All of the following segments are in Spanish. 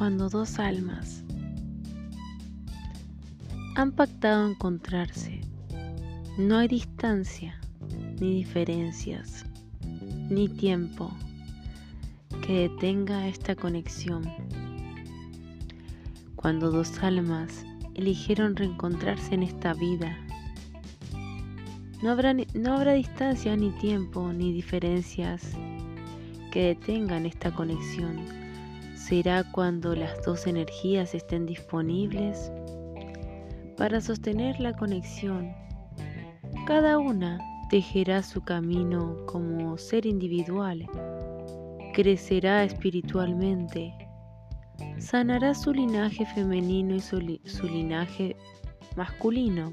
cuando dos almas han pactado encontrarse. No hay distancia, ni diferencias, ni tiempo que detenga esta conexión. Cuando dos almas eligieron reencontrarse en esta vida, no habrá, no habrá distancia, ni tiempo, ni diferencias que detengan esta conexión. Será cuando las dos energías estén disponibles para sostener la conexión. Cada una tejerá su camino como ser individual, crecerá espiritualmente, sanará su linaje femenino y su, linaje masculino,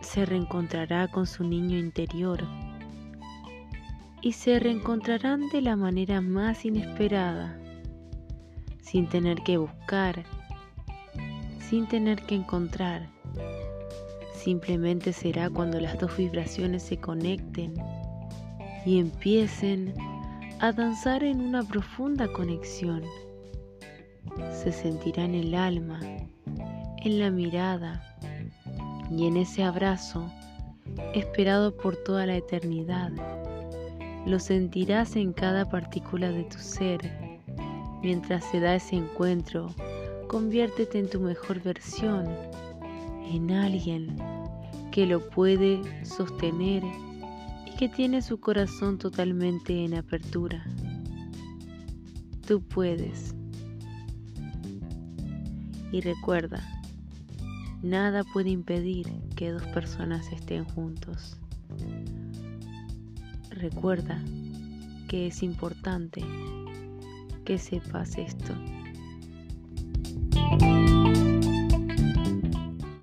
se reencontrará con su niño interior y se reencontrarán de la manera más inesperada, sin tener que buscar, sin tener que encontrar. Simplemente será cuando las dos vibraciones se conecten y empiecen a danzar en una profunda conexión. Se sentirá en el alma, en la mirada y en ese abrazo esperado por toda la eternidad. Lo sentirás en cada partícula de tu ser mientras se da ese encuentro Conviértete en tu mejor versión, en alguien que lo puede sostener y que tiene su corazón totalmente en apertura. Tú puedes. Y recuerda, nada puede impedir que dos personas estén juntos. Recuerda que es importante que sepas esto.